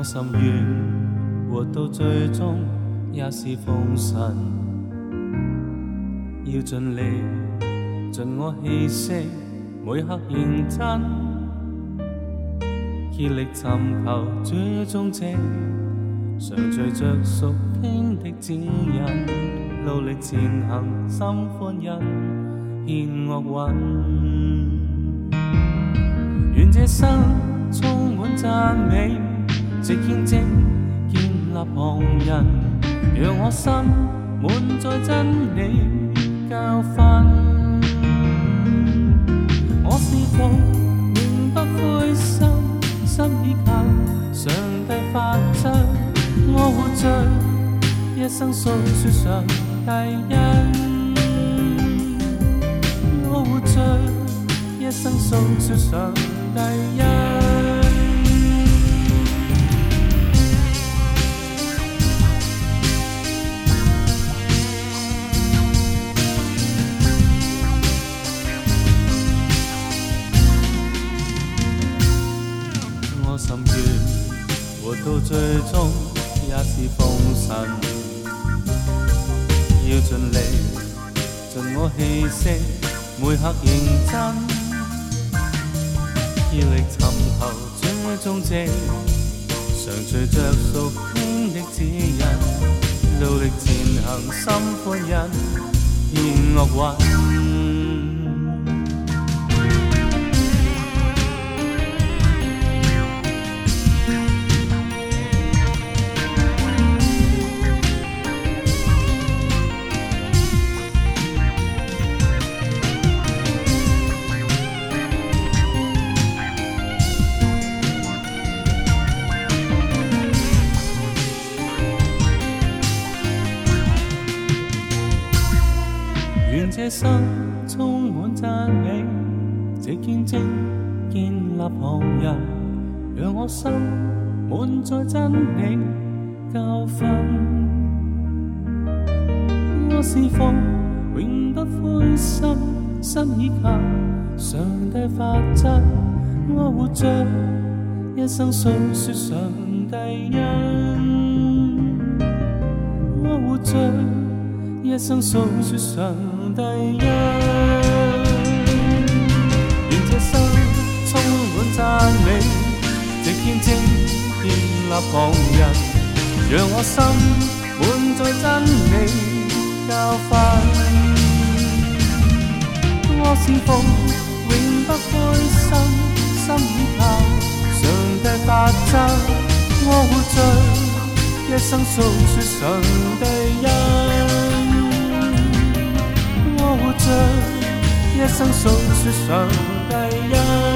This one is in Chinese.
我心愿，活到最终也是奉神。要尽力，尽我气息，每刻认真，竭力寻求最终者，常随着属天的指引，努力前行，心欢欣，献乐韵。愿这生充满赞美。你见证建立旁人，让我心满载真理教训。我试过永不灰心，心已靠上帝发出。我活着，一生诉说上帝恩。我活着，一生诉说上帝恩。最终也是奉神，要尽力尽我气力，每刻认真，竭力寻求最终证，常随着属天的指引，努力前行心欢欣，音乐运。这生充满赞美，这见证建立旁人，让我心满载真理教训。我是否永不灰心，心已靠上帝法则。我活着，一生诉说上帝恩。我活着。一生訴說上帝恩。願這生充滿讚美，直見證建立旁人，讓我心滿載真理教訓。我是奉永不灰心心倚靠上帝法則，我活着一生訴說上帝恩。一生诉说上帝一。